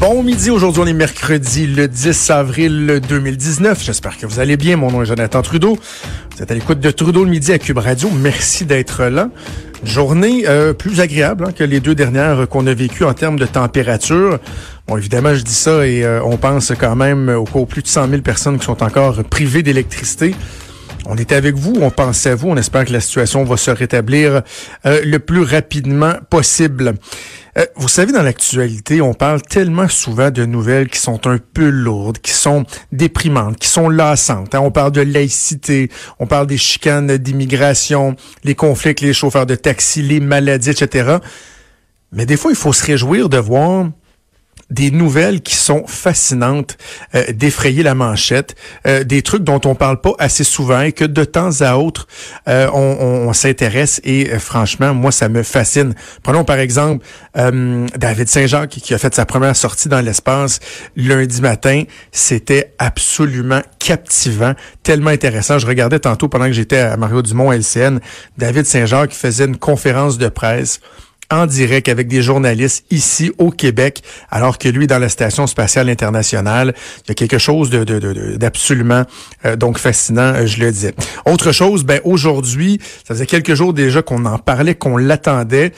Bon midi, aujourd'hui on est mercredi le 10 avril 2019. J'espère que vous allez bien. Mon nom est Jonathan Trudeau. Vous êtes à l'écoute de Trudeau le midi à Cube Radio. Merci d'être là. Journée euh, plus agréable hein, que les deux dernières qu'on a vécues en termes de température. Bon, évidemment, je dis ça et euh, on pense quand même aux plus de 100 000 personnes qui sont encore privées d'électricité. On était avec vous, on pensait à vous, on espère que la situation va se rétablir euh, le plus rapidement possible. Euh, vous savez, dans l'actualité, on parle tellement souvent de nouvelles qui sont un peu lourdes, qui sont déprimantes, qui sont lassantes. Hein. On parle de laïcité, on parle des chicanes d'immigration, les conflits avec les chauffeurs de taxi, les maladies, etc. Mais des fois, il faut se réjouir de voir des nouvelles qui sont fascinantes, euh, d'effrayer la manchette, euh, des trucs dont on parle pas assez souvent et que de temps à autre euh, on, on, s'intéresse et franchement moi ça me fascine. Prenons par exemple David Saint-Jacques qui a fait sa première sortie dans l'espace lundi matin, c'était absolument captivant, tellement intéressant. Je regardais tantôt pendant que j'étais à Mario Dumont LCN, David Saint-Jacques faisait une conférence de presse en direct avec des journalistes ici au Québec, alors que lui, dans la Station spatiale internationale, il y a quelque chose de, d'absolument euh, donc fascinant, euh, je le disais. Autre chose, ben aujourd'hui, ça faisait quelques jours déjà qu'on en parlait, qu'on l'attendait.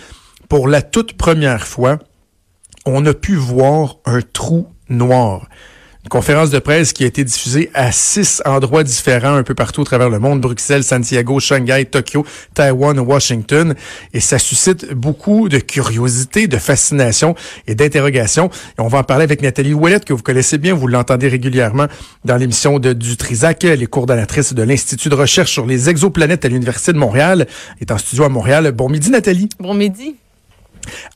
Pour la toute première fois, on a pu voir un trou noir. Une conférence de presse qui a été diffusée à six endroits différents un peu partout à travers le monde, Bruxelles, Santiago, Shanghai, Tokyo, Taïwan, Washington. Et ça suscite beaucoup de curiosité, de fascination et d'interrogation. Et on va en parler avec Nathalie Ouellette, que vous connaissez bien, vous l'entendez régulièrement dans l'émission de du Trisac, elle est coordonnatrice de l'Institut de recherche sur les exoplanètes à l'Université de Montréal. Elle est en studio à Montréal. Bon midi, Nathalie. Bon midi.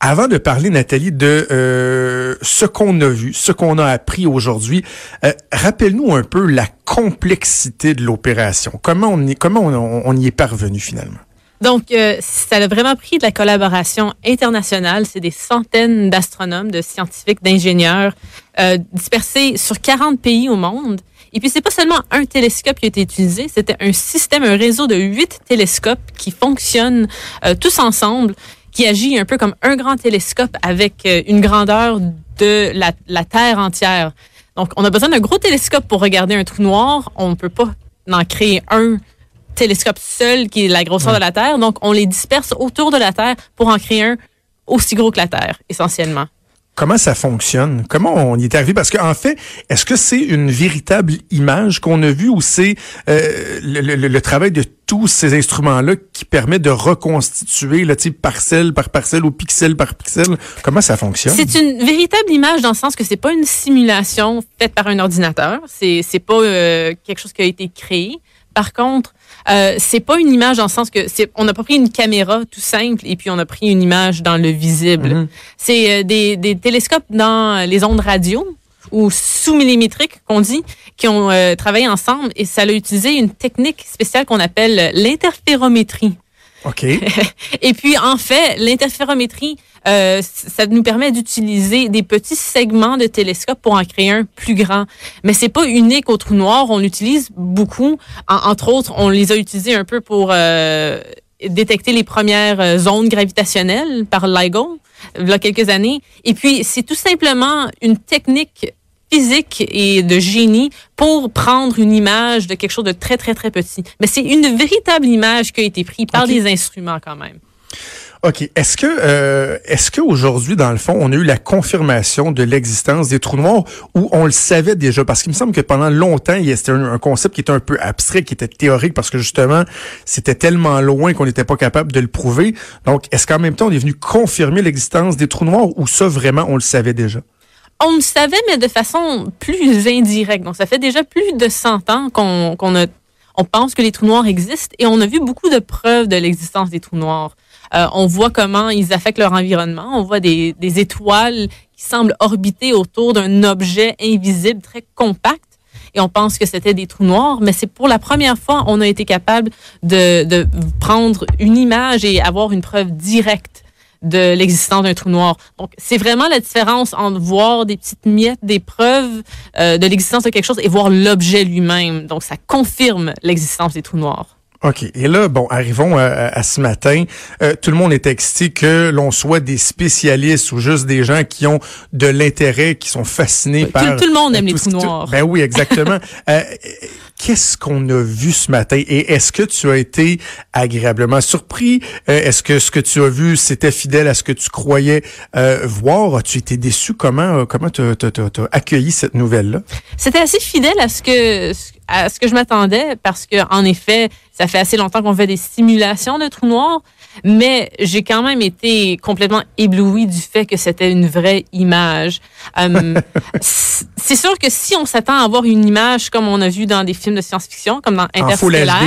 Avant de parler, Nathalie, de euh, ce qu'on a vu, ce qu'on a appris aujourd'hui, euh, rappelle-nous un peu la complexité de l'opération. Comment on y, comment on, y est parvenu finalement? Donc, euh, ça a vraiment pris de la collaboration internationale. C'est des centaines d'astronomes, de scientifiques, d'ingénieurs dispersés sur 40 pays au monde. Et puis, c'est pas seulement un télescope qui a été utilisé, c'était un système, un réseau de huit télescopes qui fonctionnent tous ensemble qui agit un peu comme un grand télescope avec euh, une grandeur de la, la Terre entière. Donc, on a besoin d'un gros télescope pour regarder un trou noir. On ne peut pas en créer un télescope seul qui est la grosseur de la Terre. Donc, on les disperse autour de la Terre pour en créer un aussi gros que la Terre, essentiellement comment ça fonctionne? Comment on y est arrivé? Parce qu'en fait, est-ce que c'est une véritable image qu'on a vue ou c'est euh, le, travail de tous ces instruments-là qui permet de reconstituer le type parcelle par parcelle ou pixel par pixel? Comment ça fonctionne? C'est une véritable image dans le sens que c'est pas une simulation faite par un ordinateur. C'est, c'est pas euh, quelque chose qui a été créé. Par contre, euh, c'est pas une image dans le sens que c'est, on n'a pas pris une caméra tout simple et puis on a pris une image dans le visible. Mm-hmm. C'est euh, des, des, télescopes dans les ondes radio ou sous-millimétriques qu'on dit, qui ont euh, travaillé ensemble et ça a utilisé une technique spéciale qu'on appelle l'interférométrie. OK. et puis, en fait, l'interférométrie, euh, ça nous permet d'utiliser des petits segments de télescope pour en créer un plus grand. Mais c'est pas unique au trou noir. On l'utilise beaucoup. entre autres, on les a utilisés un peu pour euh, détecter les premières zones gravitationnelles par LIGO il y a quelques années. Et puis, c'est tout simplement une technique physique et de génie pour prendre une image de quelque chose de très, très, très petit. Mais c'est une véritable image qui a été prise par des instruments quand même. OK. Est-ce que euh, est-ce qu'aujourd'hui, dans le fond, on a eu la confirmation de l'existence des trous noirs ou on le savait déjà? Parce qu'il me semble que pendant longtemps, c'était un, un, concept qui était un peu abstrait, qui était théorique, parce que justement, c'était tellement loin qu'on n'était pas capable de le prouver. Donc, est-ce qu'en même temps, on est venu confirmer l'existence des trous noirs ou ça, vraiment, on le savait déjà? On le savait, mais de façon plus indirecte. Donc, ça fait déjà plus de 100 ans qu'on qu'on a on pense que les trous noirs existent et on a vu beaucoup de preuves de l'existence des trous noirs. Euh, on voit comment ils affectent leur environnement. On voit des, des étoiles qui semblent orbiter autour d'un objet invisible très compact. Et on pense que c'était des trous noirs, mais c'est pour la première fois on a été capable de, de prendre une image et avoir une preuve directe de l'existence d'un trou noir. Donc, c'est vraiment la différence entre voir des petites miettes, des preuves euh, de l'existence de quelque chose et voir l'objet lui-même. Donc, ça confirme l'existence des trous noirs. OK. Et là, bon, arrivons à, à ce matin. Euh, tout le monde est excité que l'on soit des spécialistes ou juste des gens qui ont de l'intérêt, qui sont fascinés par... Tout, tout, le monde aime les trous noirs. Ben oui, exactement. euh, Qu'est-ce qu'on a vu ce matin et est-ce que tu as été agréablement surpris? Euh, est-ce que ce que tu as vu, c'était fidèle à ce que tu croyais euh, voir? As-tu été déçu? Comment euh, comment tu as, accueilli cette nouvelle-là? C'était assez fidèle à ce que à ce que je m'attendais parce que en effet, ça fait assez longtemps qu'on fait des simulations de trous noirs, mais j'ai quand même été complètement ébloui du fait que c'était une vraie image. Um, c'est sûr que si on s'attend à voir une image comme on a vu dans des films de science-fiction, comme dans Interstellar,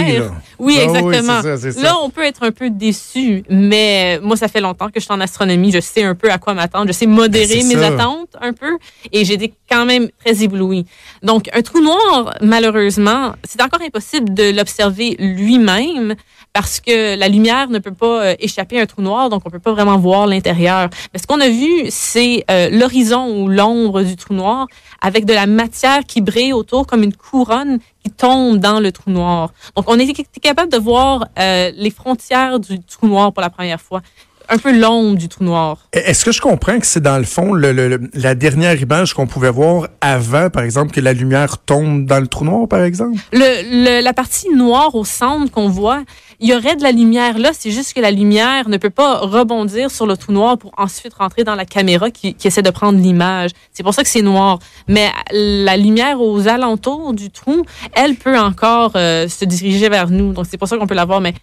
oui, ah, exactement. Oui, ça, ça. Là, on peut être un peu déçu, mais moi, ça fait longtemps que je suis en astronomie, je sais un peu à quoi m'attendre, je sais modérer ben, mes attentes un peu, et j'ai été quand même très ébloui. Donc, un trou noir, malheureusement, c'est encore impossible de l'observer lui-même parce que la lumière ne peut pas euh, échapper à un trou noir, donc on peut pas vraiment voir l'intérieur. Mais ce qu'on a vu, c'est euh, l'horizon ou l'ombre du trou noir avec de la matière qui brille autour comme une couronne qui tombe dans le trou noir. Donc on était capable de voir euh, les frontières du trou noir pour la première fois un peu l'ombre du trou noir. Est-ce que je comprends que c'est dans le fond le, le, la dernière image qu'on pouvait voir avant, par exemple, que la lumière tombe dans le trou noir, par exemple? Le, la partie noire au centre qu'on voit, il y aurait de la lumière là, c'est juste que la lumière ne peut pas rebondir sur le trou noir pour ensuite rentrer dans la caméra qui, qui essaie de prendre l'image. C'est pour ça que c'est noir. Mais la lumière aux alentours du trou, elle peut encore euh, se diriger vers nous. Donc c'est pour ça qu'on peut la voir. Mais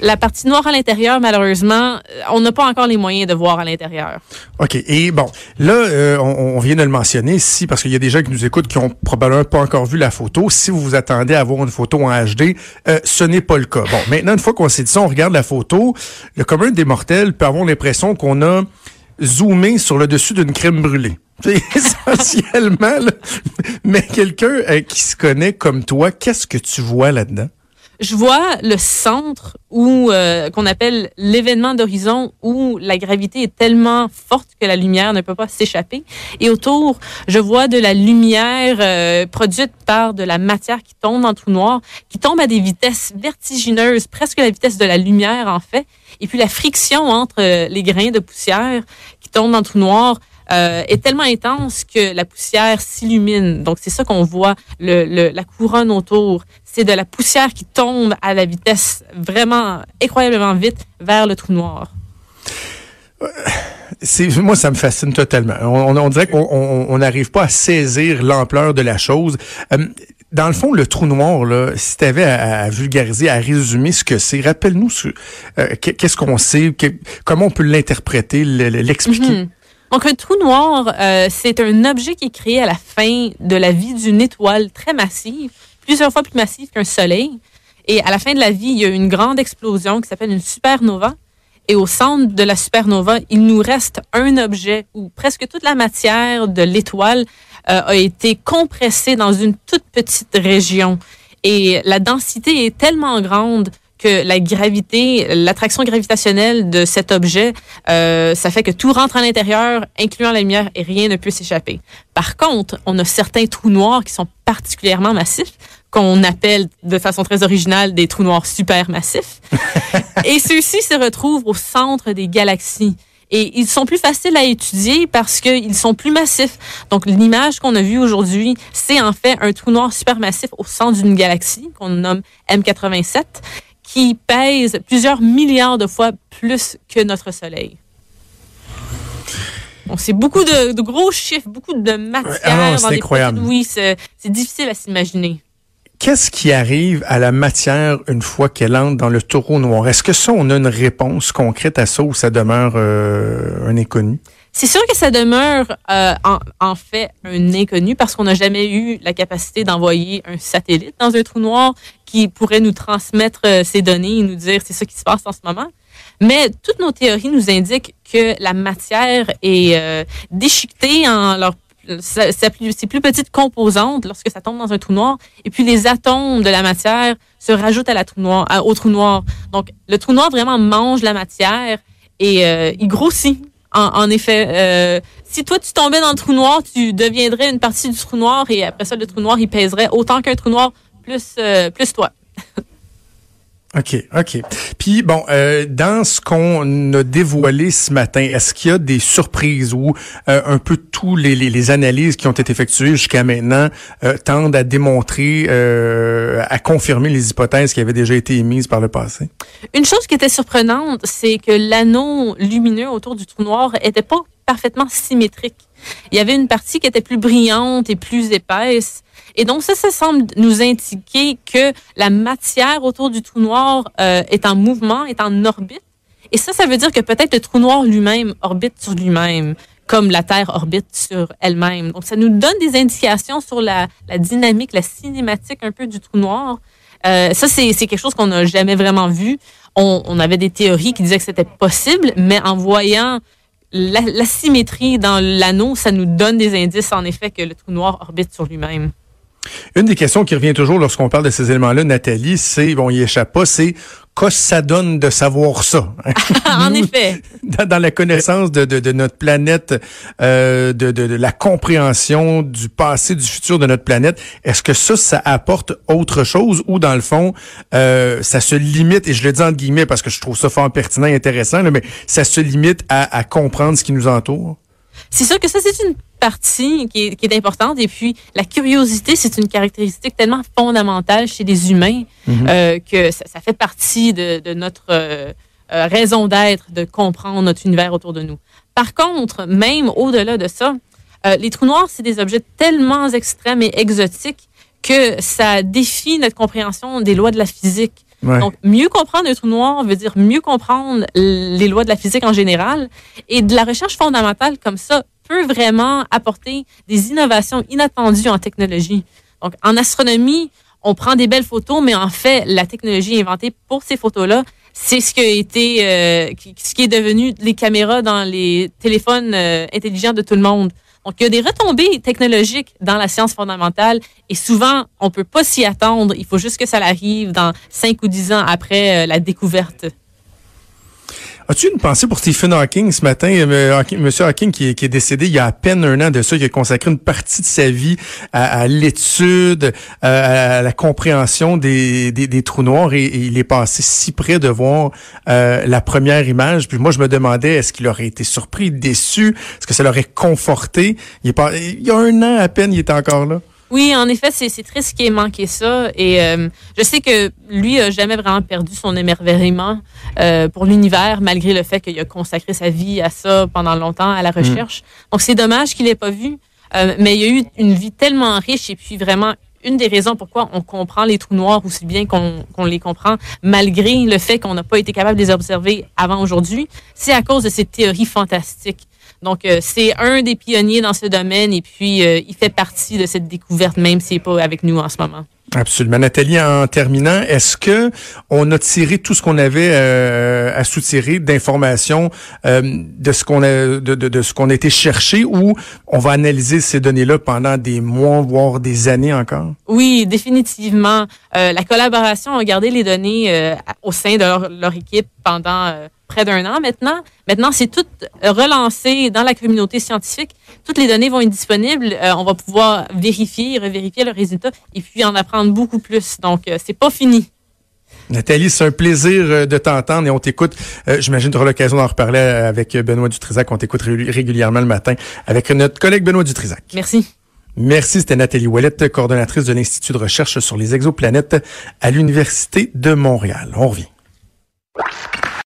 la partie noire à l'intérieur, malheureusement, euh, on n'a pas encore les moyens de voir à l'intérieur. OK. Et bon, là, euh, on, vient de le mentionner ici, parce qu'il y a des gens qui nous écoutent qui ont probablement pas encore vu la photo. Si vous vous attendez à voir une photo en HD, euh, ce n'est pas le cas. Bon, maintenant, une fois qu'on s'est dit ça, on regarde la photo. Le commun des mortels peut avoir l'impression qu'on a zoomé sur le dessus d'une crème brûlée. Essentiellement, là. mais quelqu'un qui se connaît comme toi, qu'est-ce que tu vois là-dedans? Je vois le centre où euh, qu'on appelle l'événement d'horizon où la gravité est tellement forte que la lumière ne peut pas s'échapper. Et autour je vois de la lumière euh, produite par de la matière qui tombe le trou noir qui tombe à des vitesses vertigineuses presque la vitesse de la lumière en fait. Et puis la friction entre euh, les grains de poussière qui tombent dans le trou noir euh, est tellement intense que la poussière s'illumine. Donc, c'est ça qu'on voit, le, le, la couronne autour. C'est de la poussière qui tombe à la vitesse vraiment incroyablement vite vers le trou noir. C'est moi ça me fascine totalement. On, on dirait qu'on n'arrive pas à saisir l'ampleur de la chose. Euh, dans le fond, le trou noir, là, si tu avais à, à, vulgariser, à résumer ce que c'est, rappelle-nous euh, qu'est-ce qu'on sait, que, comment on peut l'interpréter, l'expliquer? Mm -hmm. Donc, un trou noir, euh, c'est un objet qui est créé à la fin de la vie d'une étoile très massive, plusieurs fois plus massive qu'un soleil. Et à la fin de la vie, il y a une grande explosion qui s'appelle une supernova. Et au centre de la supernova, il nous reste un objet où presque toute la matière de l'étoile euh, a été compressée dans une toute petite région. Et la densité est tellement grande que la gravité, l'attraction gravitationnelle de cet objet, euh, ça fait que tout rentre à l'intérieur, incluant la lumière, et rien ne peut s'échapper. Par contre, on a certains trous noirs qui sont particulièrement massifs, qu'on appelle de façon très originale des trous noirs supermassifs. et ceux-ci se retrouvent au centre des galaxies. Et ils sont plus faciles à étudier parce qu'ils sont plus massifs. Donc, l'image qu'on a vue aujourd'hui, c'est en fait un trou noir supermassif au centre d'une galaxie qu'on nomme M87 qui pèse plusieurs milliards de fois plus que notre Soleil. Donc, c'est beaucoup de, de gros chiffres, beaucoup de matière. Ah non, c'est des incroyable. Oui, c'est c'est difficile à s'imaginer. Qu'est-ce qui arrive à la matière une fois qu'elle entre dans le taureau noir? Est-ce que ça, on a une réponse concrète à ça ou ça demeure euh, un inconnu? C'est sûr que ça demeure euh, en, en fait un inconnu parce qu'on n'a jamais eu la capacité d'envoyer un satellite dans un trou noir qui pourrait nous transmettre euh, ces données et nous dire c'est ça qui se passe en ce moment. Mais toutes nos théories nous indiquent que la matière est euh, déchiquetée en leur sa- plus- ses plus petites composantes lorsque ça tombe dans un trou noir. Et puis les atomes de la matière se rajoutent à la trou noir, à- au trou noir. Donc le trou noir vraiment mange la matière et euh, il grossit. En, en effet, euh, si toi tu tombais dans le trou noir, tu deviendrais une partie du trou noir et après ça le trou noir il pèserait autant qu'un trou noir plus euh, plus toi. OK, OK. Bon, euh, dans ce qu'on a dévoilé ce matin, est-ce qu'il y a des surprises ou euh, un peu tous les, les, les analyses qui ont été effectuées jusqu'à maintenant euh, tendent à démontrer, euh, à confirmer les hypothèses qui avaient déjà été émises par le passé? Une chose qui était surprenante, c'est que l'anneau lumineux autour du trou noir était pas parfaitement symétrique. Il y avait une partie qui était plus brillante et plus épaisse. Et donc ça, ça semble nous indiquer que la matière autour du trou noir euh, est en mouvement, est en orbite. Et ça, ça veut dire que peut-être le trou noir lui-même orbite sur lui-même, comme la Terre orbite sur elle-même. Donc ça nous donne des indications sur la, la dynamique, la cinématique un peu du trou noir. Euh, ça, c'est quelque chose qu'on n'a jamais vraiment vu. On avait des théories qui disaient que c'était possible, mais en voyant la, symétrie dans l'anneau, ça nous donne des indices, en effet, que le trou noir orbite sur lui-même. Une des questions qui revient toujours lorsqu'on parle de ces éléments-là, Nathalie, c'est, bon, il échappe pas, c'est qu'est-ce que ça donne de savoir ça? en Nous, effet. dans, dans la connaissance de, de, de notre planète, euh, de, de, la compréhension du passé, du futur de notre planète, est-ce que ça, ça apporte autre chose ou dans le fond, euh, ça se limite, et je le dis entre guillemets parce que je trouve ça fort pertinent et intéressant, là, mais ça se limite à, à comprendre ce qui nous entoure? C'est sûr que ça, c'est une partie qui est, qui est importante. Et puis, la curiosité, c'est une caractéristique tellement fondamentale chez les humains euh, que ça, ça fait partie de, de notre euh, euh, raison d'être, de comprendre notre univers autour de nous. Par contre, même au-delà de ça, euh, les trous noirs, c'est des objets tellement extrêmes et exotiques que ça défie notre compréhension des lois de la physique. Ouais. Donc, mieux comprendre un trou noir veut dire mieux comprendre les lois de la physique en général. Et de la recherche fondamentale comme ça peut vraiment apporter des innovations inattendues en technologie. Donc, en astronomie, on prend des belles photos, mais en fait, la technologie inventée pour ces photos-là, c'est ce qui a été, euh, ce qui est devenu les caméras dans les téléphones euh, intelligents de tout le monde. Donc, il y a des retombées technologiques dans la science fondamentale et souvent, on peut pas s'y attendre. Il faut juste que ça arrive dans 5 ou 10 ans après euh, la découverte. As-tu une pensée pour Stephen Hawking ce matin? Monsieur Hawking qui est, décédé il y a à peine un an de ça, qui a consacré une partie de sa vie à, l'étude, à, la compréhension des, trous noirs et, il est passé si près de voir euh, la première image. Puis moi, je me demandais, est-ce qu'il aurait été surpris, déçu? Est-ce que ça l'aurait conforté? Est il y a un an à peine, il était encore là. Oui, en effet, c'est triste qu'il ait manqué ça. Et euh, je sais que lui a jamais vraiment perdu son émerveillement euh, pour l'univers, malgré le fait qu'il a consacré sa vie à ça pendant longtemps, à la recherche. Donc c'est dommage qu'il l'ait pas vu. Euh, mais il a eu une vie tellement riche et puis vraiment une des raisons pourquoi on comprend les trous noirs aussi bien qu'on qu'on les comprend, malgré le fait qu'on n'a pas été capable de les observer avant aujourd'hui, c'est à cause de ces théories fantastiques. Donc, euh, c'est un des pionniers dans ce domaine et puis euh, il fait partie de cette découverte, même s'il n'est pas avec nous en ce moment. Absolument. Nathalie, en terminant, est-ce que on a tiré tout ce qu'on avait euh, à soutirer d'informations euh, de ce qu'on a de, de, de ce qu'on a été chercher ou on va analyser ces données-là pendant des mois, voire des années encore? Oui, définitivement. Euh, la collaboration a gardé les données euh, au sein de leur, leur équipe pendant euh, près d'un an maintenant. Maintenant, c'est tout relancé dans la communauté scientifique. Toutes les données vont être disponibles. Euh, on va pouvoir vérifier, revérifier le résultat et puis en apprendre beaucoup plus. Donc, euh, c'est pas fini. Nathalie, c'est un plaisir euh, de t'entendre et on t'écoute. Euh, J'imagine que tu auras l'occasion d'en reparler avec Benoît Dutrisac. On t'écoute ré- régulièrement le matin avec notre collègue Benoît Dutrisac. Merci. Merci, c'était Nathalie Ouellette, coordonnatrice de l'Institut de recherche sur les exoplanètes à l'Université de Montréal. On revient.